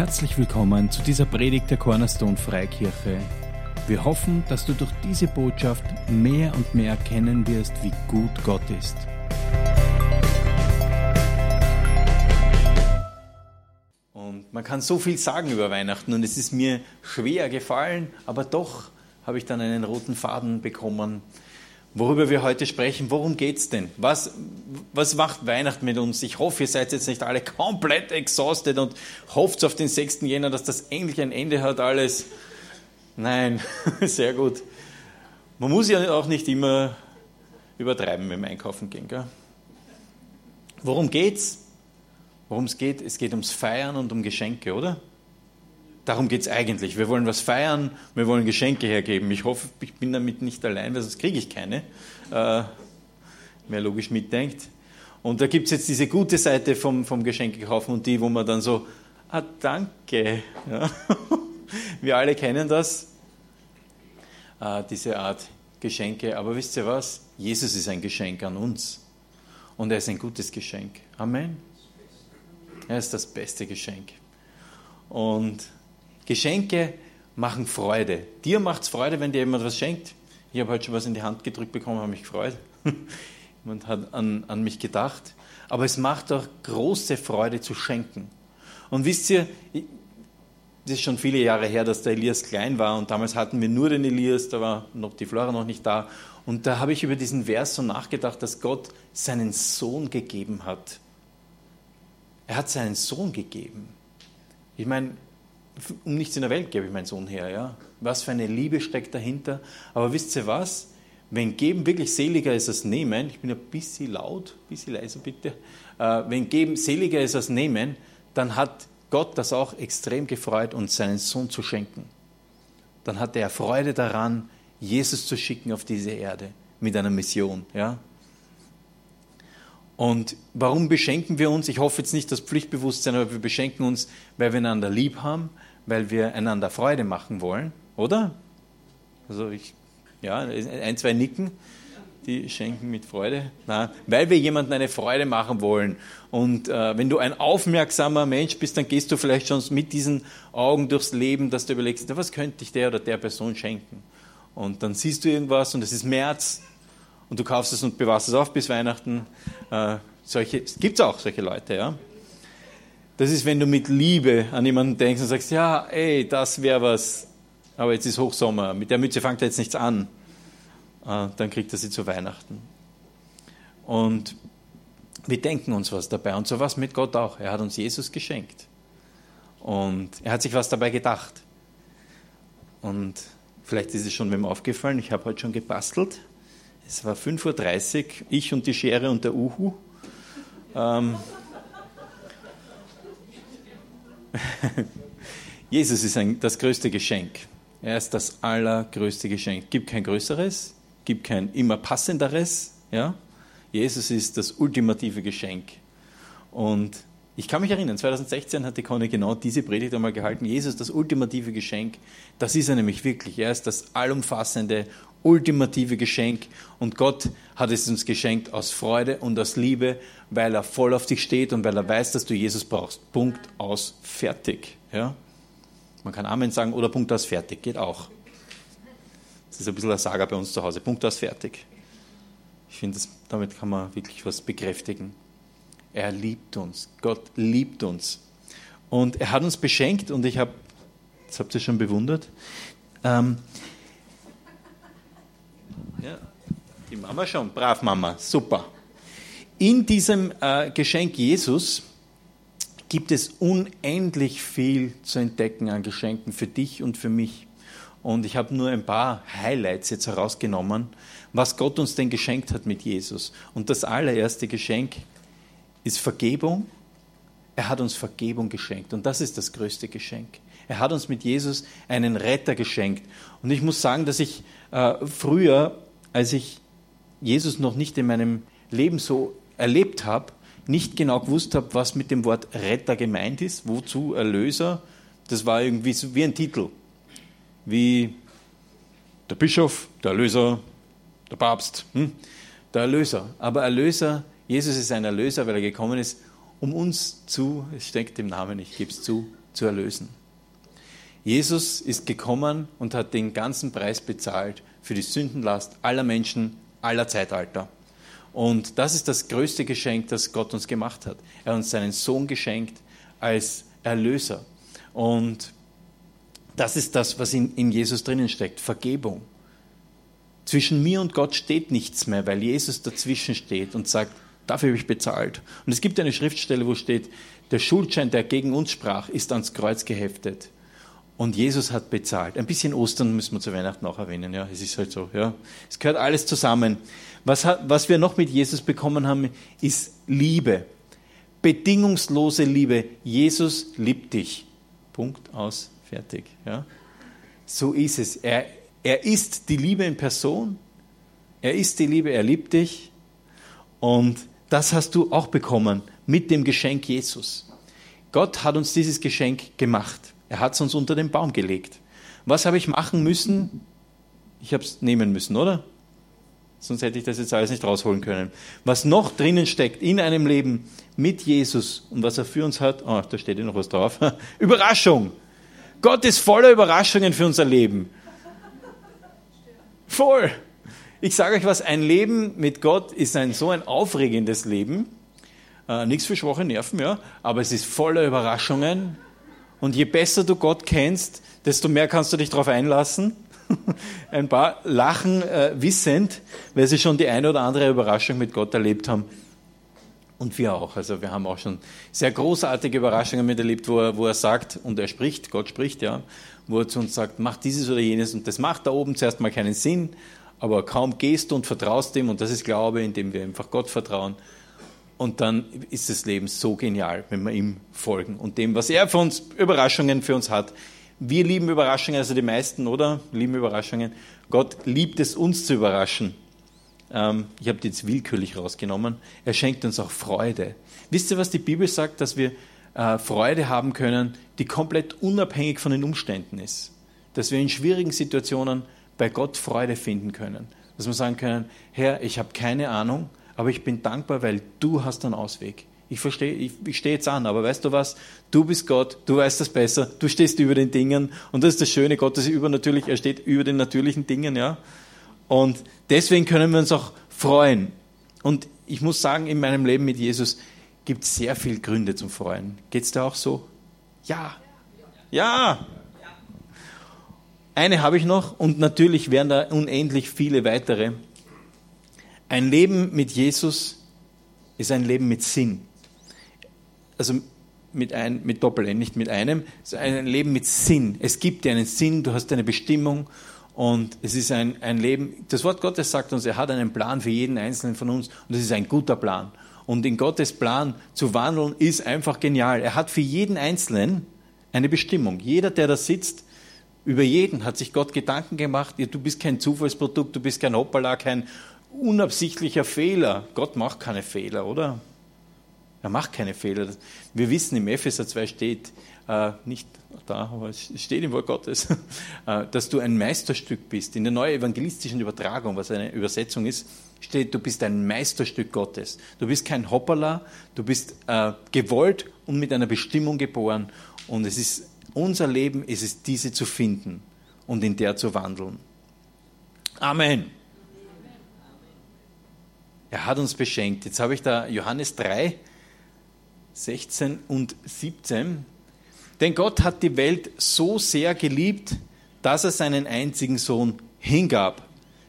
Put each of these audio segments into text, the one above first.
Herzlich willkommen zu dieser Predigt der Cornerstone Freikirche. Wir hoffen, dass du durch diese Botschaft mehr und mehr erkennen wirst, wie gut Gott ist. Und man kann so viel sagen über Weihnachten und es ist mir schwer gefallen, aber doch habe ich dann einen roten Faden bekommen, worüber wir heute sprechen. Worum geht es denn? Was, was macht Weihnachten mit uns? Ich hoffe, ihr seid jetzt nicht alle komplett exhausted und hofft auf den 6. Jänner, dass das endlich ein Ende hat alles. Nein, sehr gut. Man muss ja auch nicht immer übertreiben mit dem Einkaufen gehen. Gell? Worum geht's? Worum es geht? Es geht ums Feiern und um Geschenke, oder? Darum geht es eigentlich. Wir wollen was feiern, wir wollen Geschenke hergeben. Ich hoffe, ich bin damit nicht allein, weil sonst kriege ich keine. Äh, wer logisch mitdenkt. Und da gibt es jetzt diese gute Seite vom, vom Geschenke kaufen und die, wo man dann so, ah, danke. Ja. Wir alle kennen das, äh, diese Art Geschenke. Aber wisst ihr was? Jesus ist ein Geschenk an uns. Und er ist ein gutes Geschenk. Amen. Er ist das beste Geschenk. Und Geschenke machen Freude. Dir macht es Freude, wenn dir jemand was schenkt. Ich habe heute schon was in die Hand gedrückt bekommen, habe mich gefreut. jemand hat an, an mich gedacht. Aber es macht auch große Freude zu schenken. Und wisst ihr, das ist schon viele Jahre her, dass der Elias klein war und damals hatten wir nur den Elias, da war noch die Flora noch nicht da. Und da habe ich über diesen Vers so nachgedacht, dass Gott seinen Sohn gegeben hat. Er hat seinen Sohn gegeben. Ich meine, um nichts in der Welt gebe ich meinen Sohn her. Ja? Was für eine Liebe steckt dahinter. Aber wisst ihr was? Wenn Geben wirklich seliger ist als Nehmen, ich bin ein bisschen laut, ein bisschen leiser bitte, äh, wenn Geben seliger ist als Nehmen, dann hat Gott das auch extrem gefreut, uns seinen Sohn zu schenken. Dann hatte er Freude daran, Jesus zu schicken auf diese Erde mit einer Mission. Ja? Und warum beschenken wir uns? Ich hoffe jetzt nicht das Pflichtbewusstsein, aber wir beschenken uns, weil wir einander lieb haben, weil wir einander Freude machen wollen, oder? Also ich, ja, ein, zwei Nicken, die schenken mit Freude. Na, weil wir jemandem eine Freude machen wollen. Und äh, wenn du ein aufmerksamer Mensch bist, dann gehst du vielleicht schon mit diesen Augen durchs Leben, dass du überlegst, na, was könnte ich der oder der Person schenken? Und dann siehst du irgendwas und es ist März und du kaufst es und bewahrst es auf bis Weihnachten. Äh, solche, gibt es auch solche Leute, ja. Das ist, wenn du mit Liebe an jemanden denkst und sagst, ja, ey, das wäre was, aber jetzt ist Hochsommer, mit der Mütze fängt er jetzt nichts an. Äh, dann kriegt er sie zu Weihnachten. Und wir denken uns was dabei. Und so was mit Gott auch. Er hat uns Jesus geschenkt. Und er hat sich was dabei gedacht. Und vielleicht ist es schon wem aufgefallen, ich habe heute schon gebastelt. Es war 5.30 Uhr, ich und die Schere und der Uhu. Ähm Jesus ist ein, das größte Geschenk. Er ist das allergrößte Geschenk. Es gibt kein größeres, gibt kein immer passenderes. Ja? Jesus ist das ultimative Geschenk. Und ich kann mich erinnern, 2016 hat die Conny genau diese Predigt einmal gehalten. Jesus, das ultimative Geschenk, das ist er nämlich wirklich. Er ist das allumfassende, ultimative Geschenk. Und Gott hat es uns geschenkt aus Freude und aus Liebe, weil er voll auf dich steht und weil er weiß, dass du Jesus brauchst. Punkt aus, fertig. Ja? Man kann Amen sagen oder Punkt aus, fertig. Geht auch. Das ist ein bisschen ein Saga bei uns zu Hause. Punkt aus, fertig. Ich finde, damit kann man wirklich was bekräftigen. Er liebt uns. Gott liebt uns. Und er hat uns beschenkt und ich habe, das habt ihr schon bewundert, ähm, ja, die Mama schon, brav Mama, super. In diesem äh, Geschenk Jesus gibt es unendlich viel zu entdecken an Geschenken für dich und für mich. Und ich habe nur ein paar Highlights jetzt herausgenommen, was Gott uns denn geschenkt hat mit Jesus. Und das allererste Geschenk ist Vergebung. Er hat uns Vergebung geschenkt. Und das ist das größte Geschenk. Er hat uns mit Jesus einen Retter geschenkt. Und ich muss sagen, dass ich äh, früher, als ich Jesus noch nicht in meinem Leben so erlebt habe, nicht genau gewusst habe, was mit dem Wort Retter gemeint ist, wozu Erlöser. Das war irgendwie so wie ein Titel wie der Bischof, der Erlöser, der Papst, hm? der Erlöser. Aber Erlöser, Jesus ist ein Erlöser, weil er gekommen ist, um uns zu, es steckt im Namen, ich gebe es zu, zu erlösen. Jesus ist gekommen und hat den ganzen Preis bezahlt für die Sündenlast aller Menschen, aller Zeitalter. Und das ist das größte Geschenk, das Gott uns gemacht hat. Er hat uns seinen Sohn geschenkt als Erlöser. Und das ist das, was in, in Jesus drinnen steckt, Vergebung. Zwischen mir und Gott steht nichts mehr, weil Jesus dazwischen steht und sagt, dafür habe ich bezahlt. Und es gibt eine Schriftstelle, wo steht, der Schuldschein, der gegen uns sprach, ist ans Kreuz geheftet. Und Jesus hat bezahlt. Ein bisschen Ostern müssen wir zu Weihnachten auch erwähnen. Ja, es ist halt so. Ja, es gehört alles zusammen. Was, was wir noch mit Jesus bekommen haben, ist Liebe. Bedingungslose Liebe. Jesus liebt dich. Punkt aus. Fertig. Ja, so ist es. Er, er ist die Liebe in Person. Er ist die Liebe. Er liebt dich. Und das hast du auch bekommen mit dem Geschenk Jesus. Gott hat uns dieses Geschenk gemacht. Er hat es uns unter den Baum gelegt. Was habe ich machen müssen? Ich habe es nehmen müssen, oder? Sonst hätte ich das jetzt alles nicht rausholen können. Was noch drinnen steckt in einem Leben mit Jesus und was er für uns hat, oh, da steht ja noch was drauf. Überraschung. Gott ist voller Überraschungen für unser Leben. Voll. Ich sage euch was, ein Leben mit Gott ist ein so ein aufregendes Leben. Äh, nichts für schwache Nerven, ja, aber es ist voller Überraschungen, und je besser du Gott kennst, desto mehr kannst du dich darauf einlassen. Ein paar lachen äh, wissend, weil sie schon die eine oder andere Überraschung mit Gott erlebt haben. Und wir auch. Also wir haben auch schon sehr großartige Überraschungen miterlebt, wo er, wo er sagt, und er spricht, Gott spricht, ja, wo er zu uns sagt, mach dieses oder jenes. Und das macht da oben zuerst mal keinen Sinn, aber kaum gehst du und vertraust ihm, und das ist Glaube, indem wir einfach Gott vertrauen, und dann ist das Leben so genial, wenn wir ihm folgen und dem, was er für uns, Überraschungen für uns hat. Wir lieben Überraschungen, also die meisten, oder? Lieben Überraschungen. Gott liebt es, uns zu überraschen. Ähm, ich habe die jetzt willkürlich rausgenommen. Er schenkt uns auch Freude. Wisst ihr, was die Bibel sagt, dass wir äh, Freude haben können, die komplett unabhängig von den Umständen ist? Dass wir in schwierigen Situationen bei Gott Freude finden können. Dass wir sagen können, Herr, ich habe keine Ahnung, aber ich bin dankbar, weil du hast einen Ausweg. Ich verstehe, ich, ich stehe jetzt an, aber weißt du was? Du bist Gott, du weißt das besser, du stehst über den Dingen und das ist das Schöne, Gott ist übernatürlich, er steht über den natürlichen Dingen, ja. Und deswegen können wir uns auch freuen. Und ich muss sagen, in meinem Leben mit Jesus gibt es sehr viele Gründe zum Freuen. Geht es da auch so? Ja. Ja. Eine habe ich noch und natürlich wären da unendlich viele weitere. Ein Leben mit Jesus ist ein Leben mit Sinn. Also mit, ein, mit Doppel-N, nicht mit einem. Es ist ein Leben mit Sinn. Es gibt dir einen Sinn, du hast eine Bestimmung und es ist ein, ein Leben. Das Wort Gottes sagt uns, er hat einen Plan für jeden Einzelnen von uns und es ist ein guter Plan. Und in Gottes Plan zu wandeln ist einfach genial. Er hat für jeden Einzelnen eine Bestimmung. Jeder, der da sitzt, über jeden hat sich Gott Gedanken gemacht. Du bist kein Zufallsprodukt, du bist kein Hoppala, kein unabsichtlicher Fehler. Gott macht keine Fehler, oder? Er macht keine Fehler. Wir wissen, im Epheser 2 steht, äh, nicht da, aber es steht im Wort Gottes, äh, dass du ein Meisterstück bist. In der neuen evangelistischen Übertragung, was eine Übersetzung ist, steht, du bist ein Meisterstück Gottes. Du bist kein Hoppala, du bist äh, gewollt und mit einer Bestimmung geboren. Und es ist unser Leben, ist es, diese zu finden und in der zu wandeln. Amen. Er hat uns beschenkt. Jetzt habe ich da Johannes 3, 16 und 17. Denn Gott hat die Welt so sehr geliebt, dass er seinen einzigen Sohn hingab,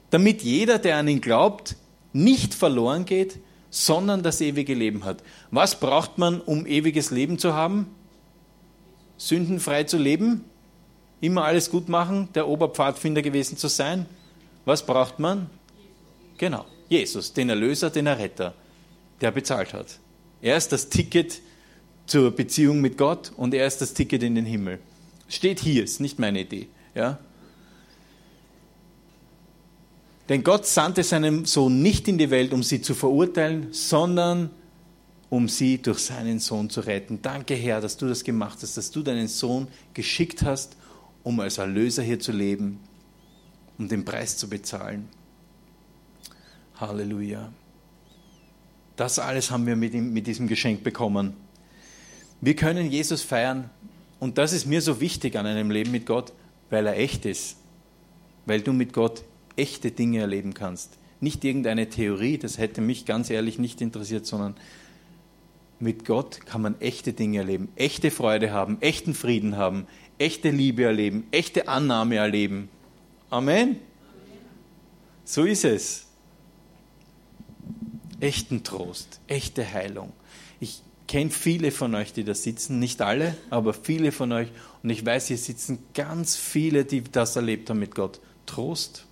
damit jeder, der an ihn glaubt, nicht verloren geht, sondern das ewige Leben hat. Was braucht man, um ewiges Leben zu haben? Sündenfrei zu leben? Immer alles gut machen, der Oberpfadfinder gewesen zu sein? Was braucht man? Genau. Jesus, den Erlöser, den Erretter, der bezahlt hat. Er ist das Ticket zur Beziehung mit Gott und er ist das Ticket in den Himmel. Steht hier, ist nicht meine Idee. Ja? Denn Gott sandte seinen Sohn nicht in die Welt, um sie zu verurteilen, sondern um sie durch seinen Sohn zu retten. Danke, Herr, dass du das gemacht hast, dass du deinen Sohn geschickt hast, um als Erlöser hier zu leben, um den Preis zu bezahlen. Halleluja. Das alles haben wir mit, ihm, mit diesem Geschenk bekommen. Wir können Jesus feiern und das ist mir so wichtig an einem Leben mit Gott, weil er echt ist. Weil du mit Gott echte Dinge erleben kannst. Nicht irgendeine Theorie, das hätte mich ganz ehrlich nicht interessiert, sondern mit Gott kann man echte Dinge erleben, echte Freude haben, echten Frieden haben, echte Liebe erleben, echte Annahme erleben. Amen. So ist es. Echten Trost, echte Heilung. Ich kenne viele von euch, die da sitzen, nicht alle, aber viele von euch. Und ich weiß, hier sitzen ganz viele, die das erlebt haben mit Gott. Trost,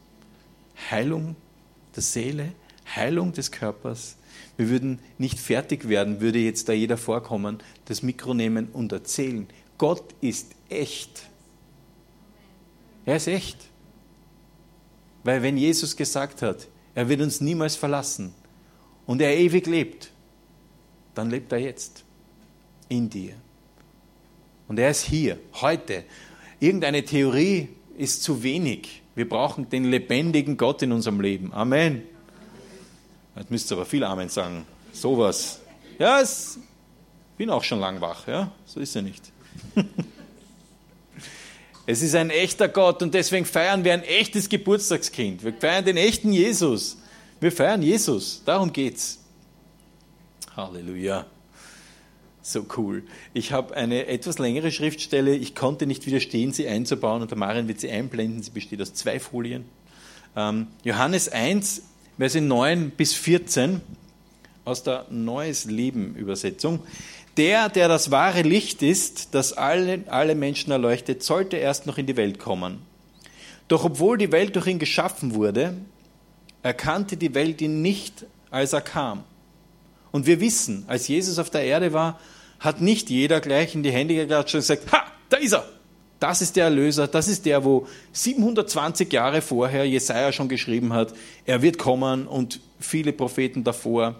Heilung der Seele, Heilung des Körpers. Wir würden nicht fertig werden, würde jetzt da jeder vorkommen, das Mikro nehmen und erzählen. Gott ist echt. Er ist echt. Weil wenn Jesus gesagt hat, er wird uns niemals verlassen und er ewig lebt, dann lebt er jetzt in dir. Und er ist hier, heute. Irgendeine Theorie ist zu wenig. Wir brauchen den lebendigen Gott in unserem Leben. Amen. Jetzt müsst ihr aber viel Amen sagen. Sowas. Ja, ich bin auch schon lang wach. Ja, so ist er nicht. es ist ein echter Gott und deswegen feiern wir ein echtes Geburtstagskind. Wir feiern den echten Jesus. Wir feiern Jesus. Darum geht's. Halleluja. So cool. Ich habe eine etwas längere Schriftstelle. Ich konnte nicht widerstehen, sie einzubauen. Und der Marian wird sie einblenden. Sie besteht aus zwei Folien. Ähm, Johannes 1, Verse 9 bis 14 aus der Neues Leben Übersetzung. Der, der das wahre Licht ist, das alle, alle Menschen erleuchtet, sollte erst noch in die Welt kommen. Doch obwohl die Welt durch ihn geschaffen wurde, erkannte die Welt ihn nicht, als er kam. Und wir wissen, als Jesus auf der Erde war, hat nicht jeder gleich in die Hände geklatscht und gesagt, ha, da ist er. Das ist der Erlöser, das ist der, wo 720 Jahre vorher Jesaja schon geschrieben hat, er wird kommen und viele Propheten davor.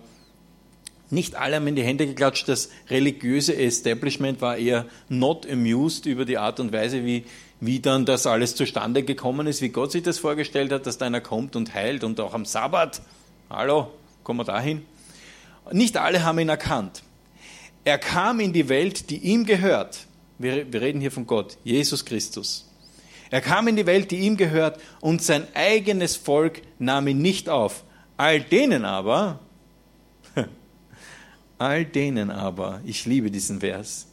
Nicht alle haben in die Hände geklatscht. Das religiöse Establishment war eher not amused über die Art und Weise, wie, wie dann das alles zustande gekommen ist, wie Gott sich das vorgestellt hat, dass da einer kommt und heilt und auch am Sabbat. Hallo, kommen wir dahin? Nicht alle haben ihn erkannt. Er kam in die Welt, die ihm gehört. Wir, wir reden hier von Gott, Jesus Christus. Er kam in die Welt, die ihm gehört, und sein eigenes Volk nahm ihn nicht auf. All denen aber, all denen aber, ich liebe diesen Vers,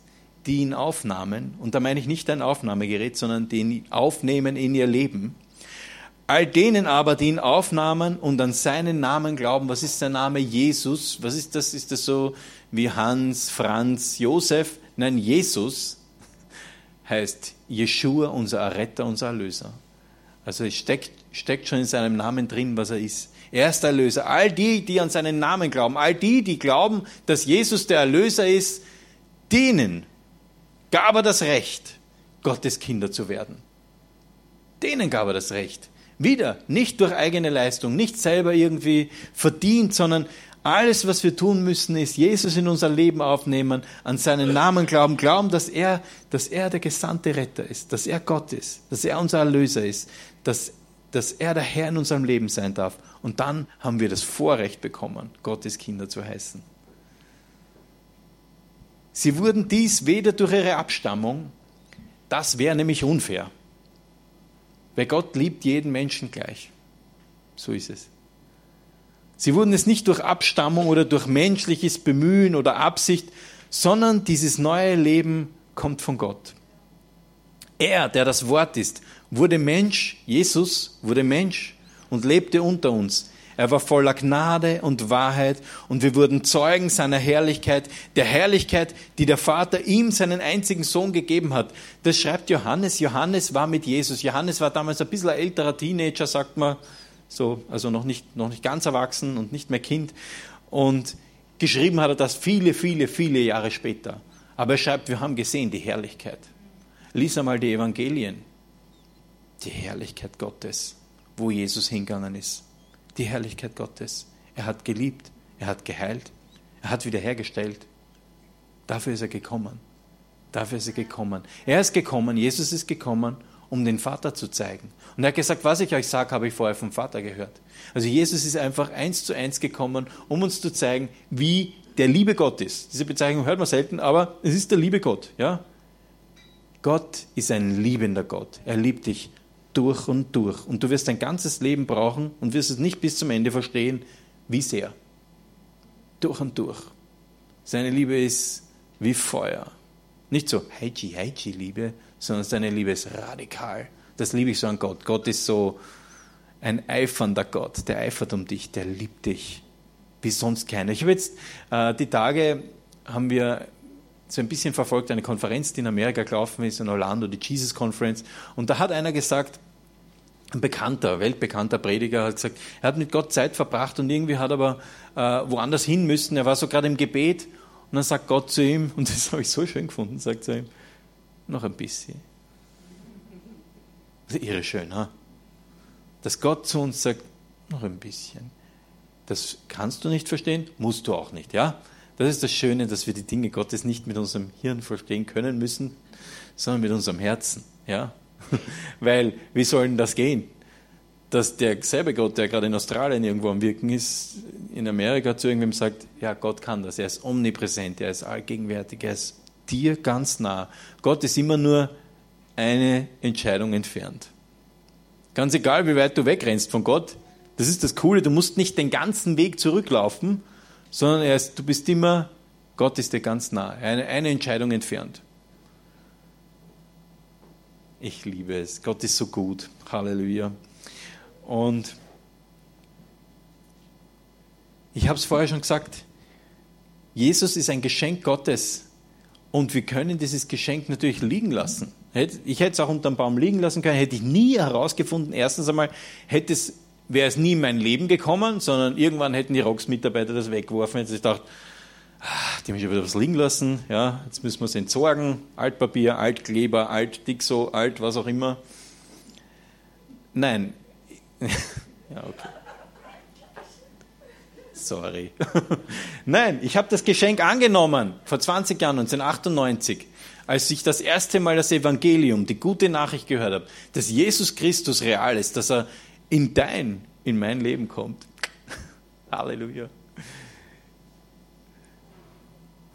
die ihn aufnahmen, und da meine ich nicht ein Aufnahmegerät, sondern die ihn aufnehmen in ihr Leben, All denen aber, die ihn aufnahmen und an seinen Namen glauben, was ist der Name Jesus? Was ist das? Ist das so wie Hans, Franz, Josef? Nein, Jesus heißt Jeshua, unser Erretter, unser Erlöser. Also es steckt, steckt schon in seinem Namen drin, was er ist. Er ist Erlöser. All die, die an seinen Namen glauben, all die, die glauben, dass Jesus der Erlöser ist, denen gab er das Recht, Gottes Kinder zu werden. Denen gab er das Recht. Wieder, nicht durch eigene Leistung, nicht selber irgendwie verdient, sondern alles, was wir tun müssen, ist Jesus in unser Leben aufnehmen, an seinen Namen glauben, glauben, dass er, dass er der gesandte Retter ist, dass er Gott ist, dass er unser Erlöser ist, dass, dass er der Herr in unserem Leben sein darf. Und dann haben wir das Vorrecht bekommen, Gottes Kinder zu heißen. Sie wurden dies weder durch ihre Abstammung, das wäre nämlich unfair. Weil Gott liebt jeden Menschen gleich. So ist es. Sie wurden es nicht durch Abstammung oder durch menschliches Bemühen oder Absicht, sondern dieses neue Leben kommt von Gott. Er, der das Wort ist, wurde Mensch, Jesus wurde Mensch und lebte unter uns. Er war voller Gnade und Wahrheit und wir wurden Zeugen seiner Herrlichkeit, der Herrlichkeit, die der Vater ihm seinen einzigen Sohn gegeben hat. Das schreibt Johannes. Johannes war mit Jesus. Johannes war damals ein bisschen älterer Teenager, sagt man, so, also noch nicht, noch nicht ganz erwachsen und nicht mehr Kind. Und geschrieben hat er das viele, viele, viele Jahre später. Aber er schreibt, wir haben gesehen die Herrlichkeit. Lies einmal die Evangelien. Die Herrlichkeit Gottes, wo Jesus hingegangen ist die Herrlichkeit Gottes. Er hat geliebt, er hat geheilt, er hat wiederhergestellt. Dafür ist er gekommen. Dafür ist er gekommen. Er ist gekommen, Jesus ist gekommen, um den Vater zu zeigen. Und er hat gesagt, was ich euch sage, habe ich vorher vom Vater gehört. Also Jesus ist einfach eins zu eins gekommen, um uns zu zeigen, wie der liebe Gott ist. Diese Bezeichnung hört man selten, aber es ist der liebe Gott. Ja? Gott ist ein liebender Gott. Er liebt dich durch und durch. Und du wirst dein ganzes Leben brauchen und wirst es nicht bis zum Ende verstehen, wie sehr. Durch und durch. Seine Liebe ist wie Feuer. Nicht so Heiji, Heiji Liebe, sondern seine Liebe ist radikal. Das liebe ich so an Gott. Gott ist so ein eifernder Gott, der eifert um dich, der liebt dich wie sonst keiner. Ich habe jetzt äh, die Tage haben wir so ein bisschen verfolgt eine Konferenz, die in Amerika gelaufen ist, in Orlando, die Jesus Conference. Und da hat einer gesagt, ein bekannter, weltbekannter Prediger hat gesagt, er hat mit Gott Zeit verbracht und irgendwie hat aber äh, woanders hin müssen. Er war so gerade im Gebet und dann sagt Gott zu ihm, und das habe ich so schön gefunden, sagt zu ihm, noch ein bisschen. Das ist irre schön, ha? dass Gott zu uns sagt, noch ein bisschen. Das kannst du nicht verstehen, musst du auch nicht, ja? Das ist das Schöne, dass wir die Dinge Gottes nicht mit unserem Hirn verstehen können müssen, sondern mit unserem Herzen, ja? Weil, wie soll denn das gehen? Dass derselbe Gott, der gerade in Australien irgendwo am Wirken ist, in Amerika zu irgendwem sagt, ja, Gott kann das, er ist omnipräsent, er ist allgegenwärtig, er ist dir ganz nah. Gott ist immer nur eine Entscheidung entfernt. Ganz egal, wie weit du wegrennst von Gott, das ist das Coole, du musst nicht den ganzen Weg zurücklaufen, sondern erst, du bist immer, Gott ist dir ganz nah, eine, eine Entscheidung entfernt. Ich liebe es. Gott ist so gut. Halleluja. Und ich habe es vorher schon gesagt, Jesus ist ein Geschenk Gottes und wir können dieses Geschenk natürlich liegen lassen. Ich hätte es auch unter dem Baum liegen lassen können, hätte ich nie herausgefunden. Erstens einmal hätte es wäre es nie in mein Leben gekommen, sondern irgendwann hätten die Rocks-Mitarbeiter das weggeworfen. Jetzt ich dachte, ah, die haben schon wieder was liegen lassen, ja, jetzt müssen wir es entsorgen. Altpapier, Altkleber, Altdixo, Alt, was auch immer. Nein. ja, okay. Sorry. Nein, ich habe das Geschenk angenommen vor 20 Jahren, 1998, als ich das erste Mal das Evangelium, die gute Nachricht gehört habe, dass Jesus Christus real ist, dass er in dein, in mein Leben kommt. Halleluja.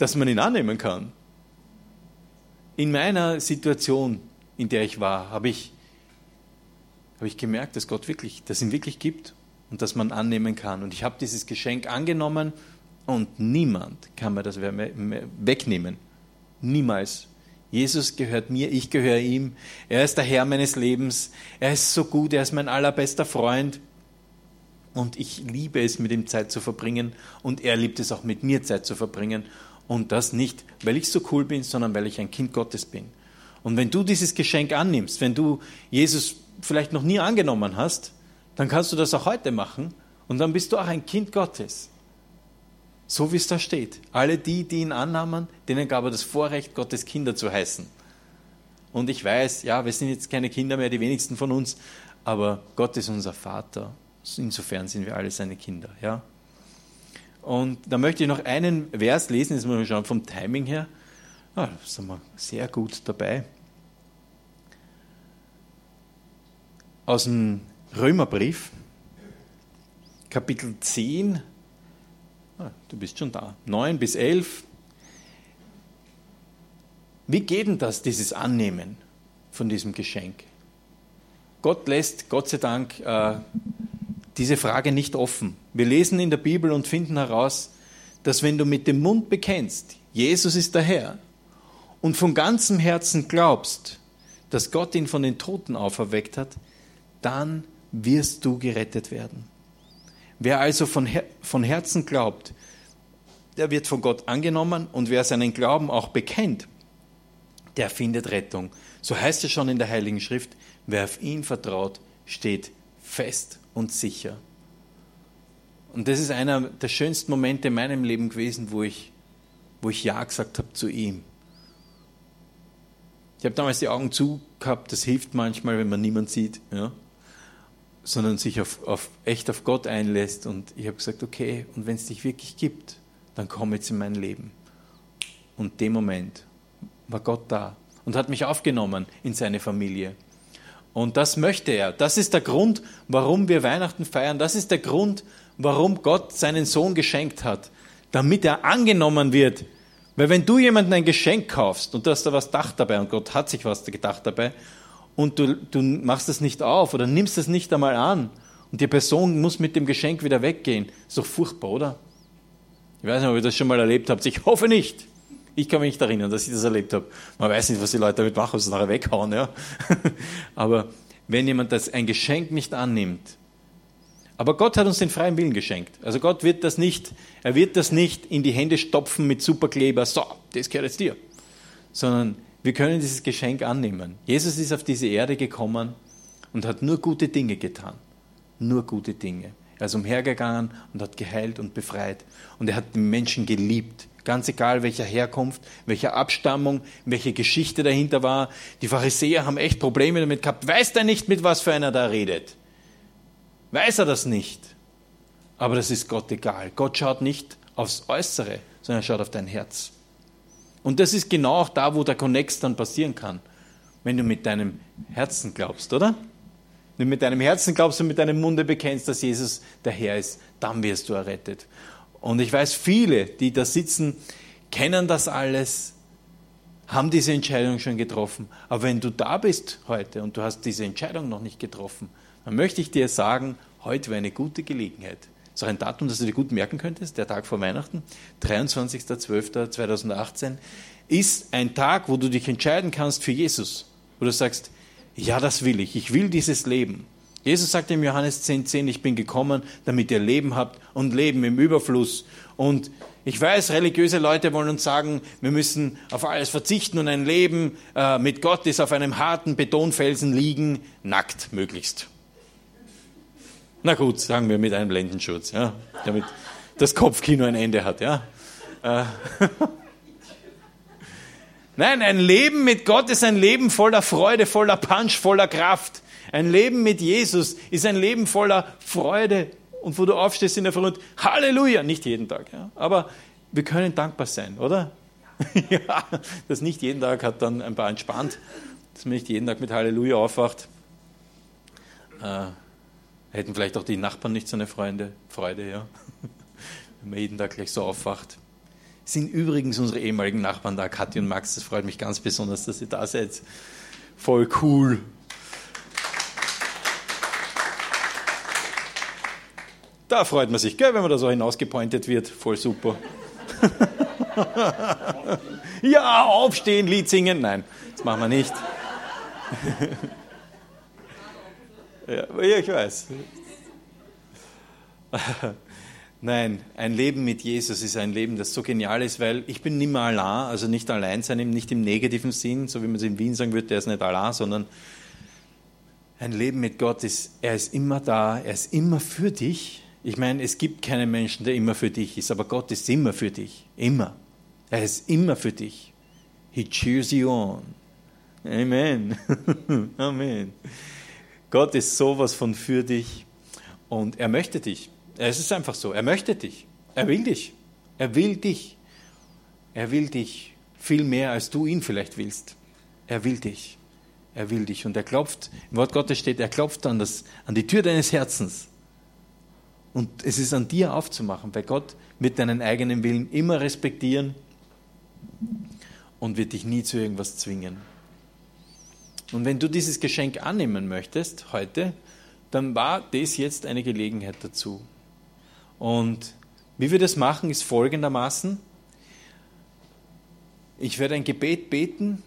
Dass man ihn annehmen kann. In meiner Situation, in der ich war, habe ich, habe ich gemerkt, dass Gott wirklich, dass ihn wirklich gibt und dass man annehmen kann. Und ich habe dieses Geschenk angenommen und niemand kann mir das wegnehmen. Niemals. Jesus gehört mir, ich gehöre ihm. Er ist der Herr meines Lebens. Er ist so gut, er ist mein allerbester Freund. Und ich liebe es, mit ihm Zeit zu verbringen. Und er liebt es auch, mit mir Zeit zu verbringen. Und das nicht, weil ich so cool bin, sondern weil ich ein Kind Gottes bin. Und wenn du dieses Geschenk annimmst, wenn du Jesus vielleicht noch nie angenommen hast, dann kannst du das auch heute machen. Und dann bist du auch ein Kind Gottes. So wie es da steht. Alle die, die ihn annahmen, denen gab er das Vorrecht, Gottes Kinder zu heißen. Und ich weiß, ja, wir sind jetzt keine Kinder mehr, die wenigsten von uns, aber Gott ist unser Vater. Insofern sind wir alle seine Kinder, ja. Und da möchte ich noch einen Vers lesen, jetzt muss man schauen vom Timing her. Ah, da sind wir sehr gut dabei. Aus dem Römerbrief, Kapitel 10, Ah, du bist schon da. 9 bis 11. Wie geht denn das, dieses Annehmen von diesem Geschenk? Gott lässt, Gott sei Dank, äh, diese Frage nicht offen. Wir lesen in der Bibel und finden heraus, dass wenn du mit dem Mund bekennst, Jesus ist der Herr, und von ganzem Herzen glaubst, dass Gott ihn von den Toten auferweckt hat, dann wirst du gerettet werden. Wer also von, Her von Herzen glaubt, der wird von Gott angenommen und wer seinen Glauben auch bekennt, der findet Rettung. So heißt es schon in der Heiligen Schrift, wer auf ihn vertraut, steht fest und sicher. Und das ist einer der schönsten Momente in meinem Leben gewesen, wo ich, wo ich Ja gesagt habe zu ihm. Ich habe damals die Augen zu gehabt, das hilft manchmal, wenn man niemand sieht. Ja? sondern sich auf, auf, echt auf Gott einlässt. Und ich habe gesagt, okay, und wenn es dich wirklich gibt, dann komm jetzt in mein Leben. Und dem Moment war Gott da und hat mich aufgenommen in seine Familie. Und das möchte er. Das ist der Grund, warum wir Weihnachten feiern. Das ist der Grund, warum Gott seinen Sohn geschenkt hat, damit er angenommen wird. Weil wenn du jemandem ein Geschenk kaufst und du hast da was gedacht dabei und Gott hat sich was gedacht dabei und du, du machst das nicht auf oder nimmst es nicht einmal an und die Person muss mit dem Geschenk wieder weggehen, ist doch furchtbar, oder? Ich weiß nicht, ob ihr das schon mal erlebt habt. Ich hoffe nicht. Ich kann mich nicht erinnern, dass ich das erlebt habe. Man weiß nicht, was die Leute damit machen, ob sie es nachher weghauen. Ja? Aber wenn jemand das ein Geschenk nicht annimmt, aber Gott hat uns den freien Willen geschenkt. Also Gott wird das nicht, er wird das nicht in die Hände stopfen mit Superkleber, so, das gehört jetzt dir. Sondern wir können dieses Geschenk annehmen. Jesus ist auf diese Erde gekommen und hat nur gute Dinge getan. Nur gute Dinge. Er ist umhergegangen und hat geheilt und befreit. Und er hat den Menschen geliebt. Ganz egal, welcher Herkunft, welcher Abstammung, welche Geschichte dahinter war. Die Pharisäer haben echt Probleme damit gehabt. Weiß der nicht, mit was für einer da redet? Weiß er das nicht? Aber das ist Gott egal. Gott schaut nicht aufs Äußere, sondern er schaut auf dein Herz. Und das ist genau auch da, wo der Connex dann passieren kann. Wenn du mit deinem Herzen glaubst, oder? Wenn du mit deinem Herzen glaubst und mit deinem Munde bekennst, dass Jesus der Herr ist, dann wirst du errettet. Und ich weiß, viele, die da sitzen, kennen das alles, haben diese Entscheidung schon getroffen. Aber wenn du da bist heute und du hast diese Entscheidung noch nicht getroffen, dann möchte ich dir sagen, heute wäre eine gute Gelegenheit. Das ist auch ein Datum, das du dir gut merken könntest, der Tag vor Weihnachten, 23.12.2018, ist ein Tag, wo du dich entscheiden kannst für Jesus. Wo du sagst, ja, das will ich, ich will dieses Leben. Jesus sagt im Johannes 10,10, 10, ich bin gekommen, damit ihr Leben habt und Leben im Überfluss. Und ich weiß, religiöse Leute wollen uns sagen, wir müssen auf alles verzichten und ein Leben äh, mit Gott ist auf einem harten Betonfelsen liegen, nackt möglichst. Na gut, sagen wir mit einem Blendenschutz, ja, damit das Kopfkino ein Ende hat. Ja. Äh. Nein, ein Leben mit Gott ist ein Leben voller Freude, voller Punch, voller Kraft. Ein Leben mit Jesus ist ein Leben voller Freude und wo du aufstehst in der Früh Halleluja, nicht jeden Tag, ja, aber wir können dankbar sein, oder? ja, das nicht jeden Tag hat dann ein paar entspannt, dass man nicht jeden Tag mit Halleluja aufwacht. Äh, hätten vielleicht auch die Nachbarn nicht so eine Freunde, Freude, ja, wenn man jeden Tag gleich so aufwacht. Sind übrigens unsere ehemaligen Nachbarn da, Kathi und Max, das freut mich ganz besonders, dass ihr da seid. Voll cool. Da freut man sich, gell, wenn man da so hinausgepointet wird. Voll super. ja, aufstehen, Lied singen. Nein, das machen wir nicht. ja, ich weiß. Nein, ein Leben mit Jesus ist ein Leben, das so genial ist, weil ich bin mehr allein, also nicht allein sein, nicht im negativen Sinn, so wie man es in Wien sagen würde, der ist nicht allein, sondern ein Leben mit Gott ist, er ist immer da, er ist immer für dich ich meine, es gibt keinen Menschen, der immer für dich ist, aber Gott ist immer für dich. Immer. Er ist immer für dich. He cheers you on. Amen. Amen. Gott ist sowas von für dich und er möchte dich. Es ist einfach so. Er möchte dich. Er will dich. Er will dich. Er will dich viel mehr, als du ihn vielleicht willst. Er will dich. Er will dich. Und er klopft, im Wort Gottes steht, er klopft an, das, an die Tür deines Herzens. Und es ist an dir aufzumachen, weil Gott wird deinen eigenen Willen immer respektieren und wird dich nie zu irgendwas zwingen. Und wenn du dieses Geschenk annehmen möchtest heute, dann war das jetzt eine Gelegenheit dazu. Und wie wir das machen, ist folgendermaßen. Ich werde ein Gebet beten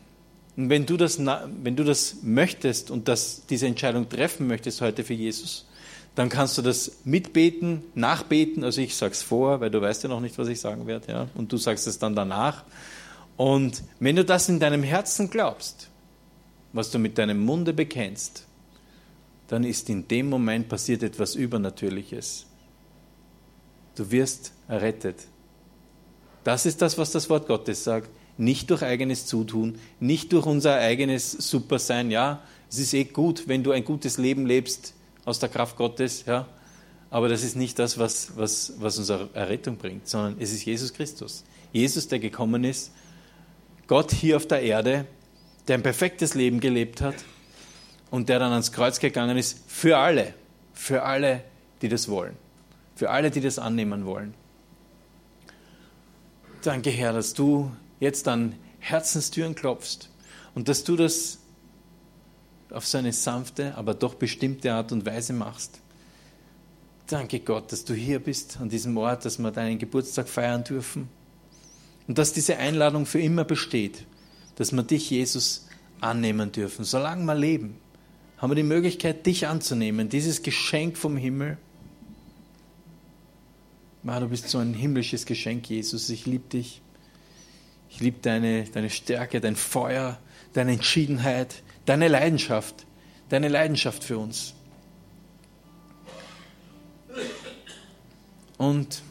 und wenn du das, wenn du das möchtest und das, diese Entscheidung treffen möchtest heute für Jesus, dann kannst du das mitbeten, nachbeten. Also ich sage es vor, weil du weißt ja noch nicht, was ich sagen werde. Ja? Und du sagst es dann danach. Und wenn du das in deinem Herzen glaubst, was du mit deinem Munde bekennst, dann ist in dem Moment passiert etwas Übernatürliches. Du wirst errettet. Das ist das, was das Wort Gottes sagt. Nicht durch eigenes Zutun, nicht durch unser eigenes Supersein. Ja, es ist eh gut, wenn du ein gutes Leben lebst aus der Kraft Gottes, ja. Aber das ist nicht das, was, was, was unsere Errettung bringt, sondern es ist Jesus Christus. Jesus, der gekommen ist, Gott hier auf der Erde, der ein perfektes Leben gelebt hat und der dann ans Kreuz gegangen ist, für alle, für alle, die das wollen, für alle, die das annehmen wollen. Danke, Herr, dass du jetzt an Herzenstüren klopfst und dass du das auf so eine sanfte, aber doch bestimmte Art und Weise machst. Danke Gott, dass du hier bist an diesem Ort, dass wir deinen Geburtstag feiern dürfen und dass diese Einladung für immer besteht, dass wir dich, Jesus, annehmen dürfen. Solange wir leben, haben wir die Möglichkeit, dich anzunehmen, dieses Geschenk vom Himmel. Ja, du bist so ein himmlisches Geschenk, Jesus. Ich liebe dich. Ich liebe deine, deine Stärke, dein Feuer, deine Entschiedenheit, deine Leidenschaft, deine Leidenschaft für uns. Und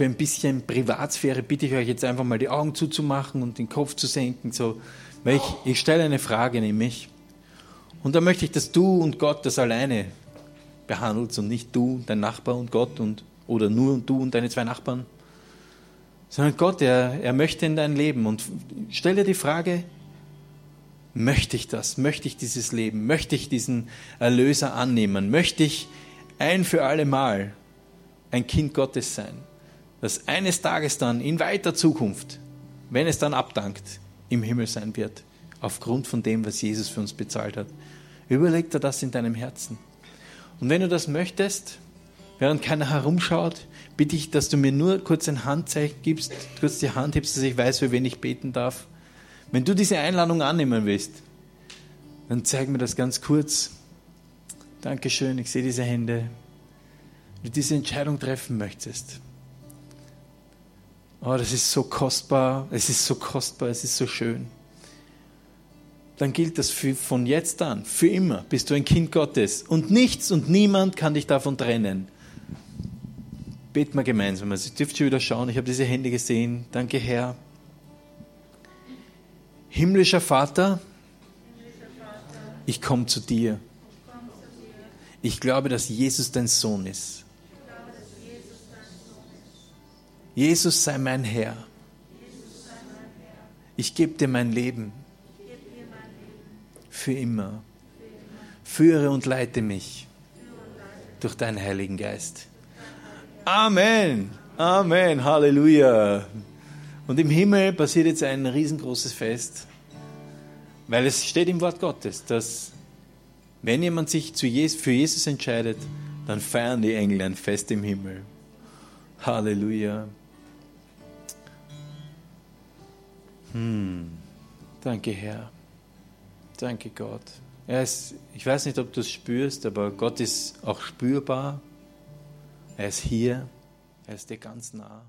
für ein bisschen Privatsphäre bitte ich euch jetzt einfach mal die Augen zuzumachen und den Kopf zu senken. So, weil ich, ich stelle eine Frage nämlich. Und da möchte ich, dass du und Gott das alleine behandelt und nicht du, dein Nachbar und Gott und oder nur du und deine zwei Nachbarn. Sondern Gott, er, er möchte in dein Leben. Und stell dir die Frage, möchte ich das? Möchte ich dieses Leben? Möchte ich diesen Erlöser annehmen? Möchte ich ein für alle Mal ein Kind Gottes sein? Das eines Tages dann in weiter Zukunft, wenn es dann abdankt, im Himmel sein wird, aufgrund von dem, was Jesus für uns bezahlt hat. Überleg dir das in deinem Herzen. Und wenn du das möchtest, während keiner herumschaut, bitte ich, dass du mir nur kurz ein Handzeichen gibst, kurz die Hand hebst, dass ich weiß, für wen ich beten darf. Wenn du diese Einladung annehmen willst, dann zeig mir das ganz kurz. Dankeschön, ich sehe diese Hände. Wenn du diese Entscheidung treffen möchtest. Oh, das ist so kostbar, es ist so kostbar, es ist so schön. Dann gilt das für, von jetzt an, für immer, bist du ein Kind Gottes. Und nichts und niemand kann dich davon trennen. Beten wir gemeinsam. Also, ihr dürft schon wieder schauen, ich habe diese Hände gesehen. Danke, Herr. Himmlischer Vater, ich komme zu dir. Ich glaube, dass Jesus dein Sohn ist. Jesus sei mein Herr. Ich gebe dir mein Leben. Für immer. Führe und leite mich durch deinen Heiligen Geist. Amen. Amen. Halleluja. Und im Himmel passiert jetzt ein riesengroßes Fest, weil es steht im Wort Gottes, dass wenn jemand sich für Jesus entscheidet, dann feiern die Engel ein Fest im Himmel. Halleluja. Hm. Danke, Herr. Danke, Gott. Er ist, ich weiß nicht, ob du es spürst, aber Gott ist auch spürbar. Er ist hier. Er ist dir ganz nah.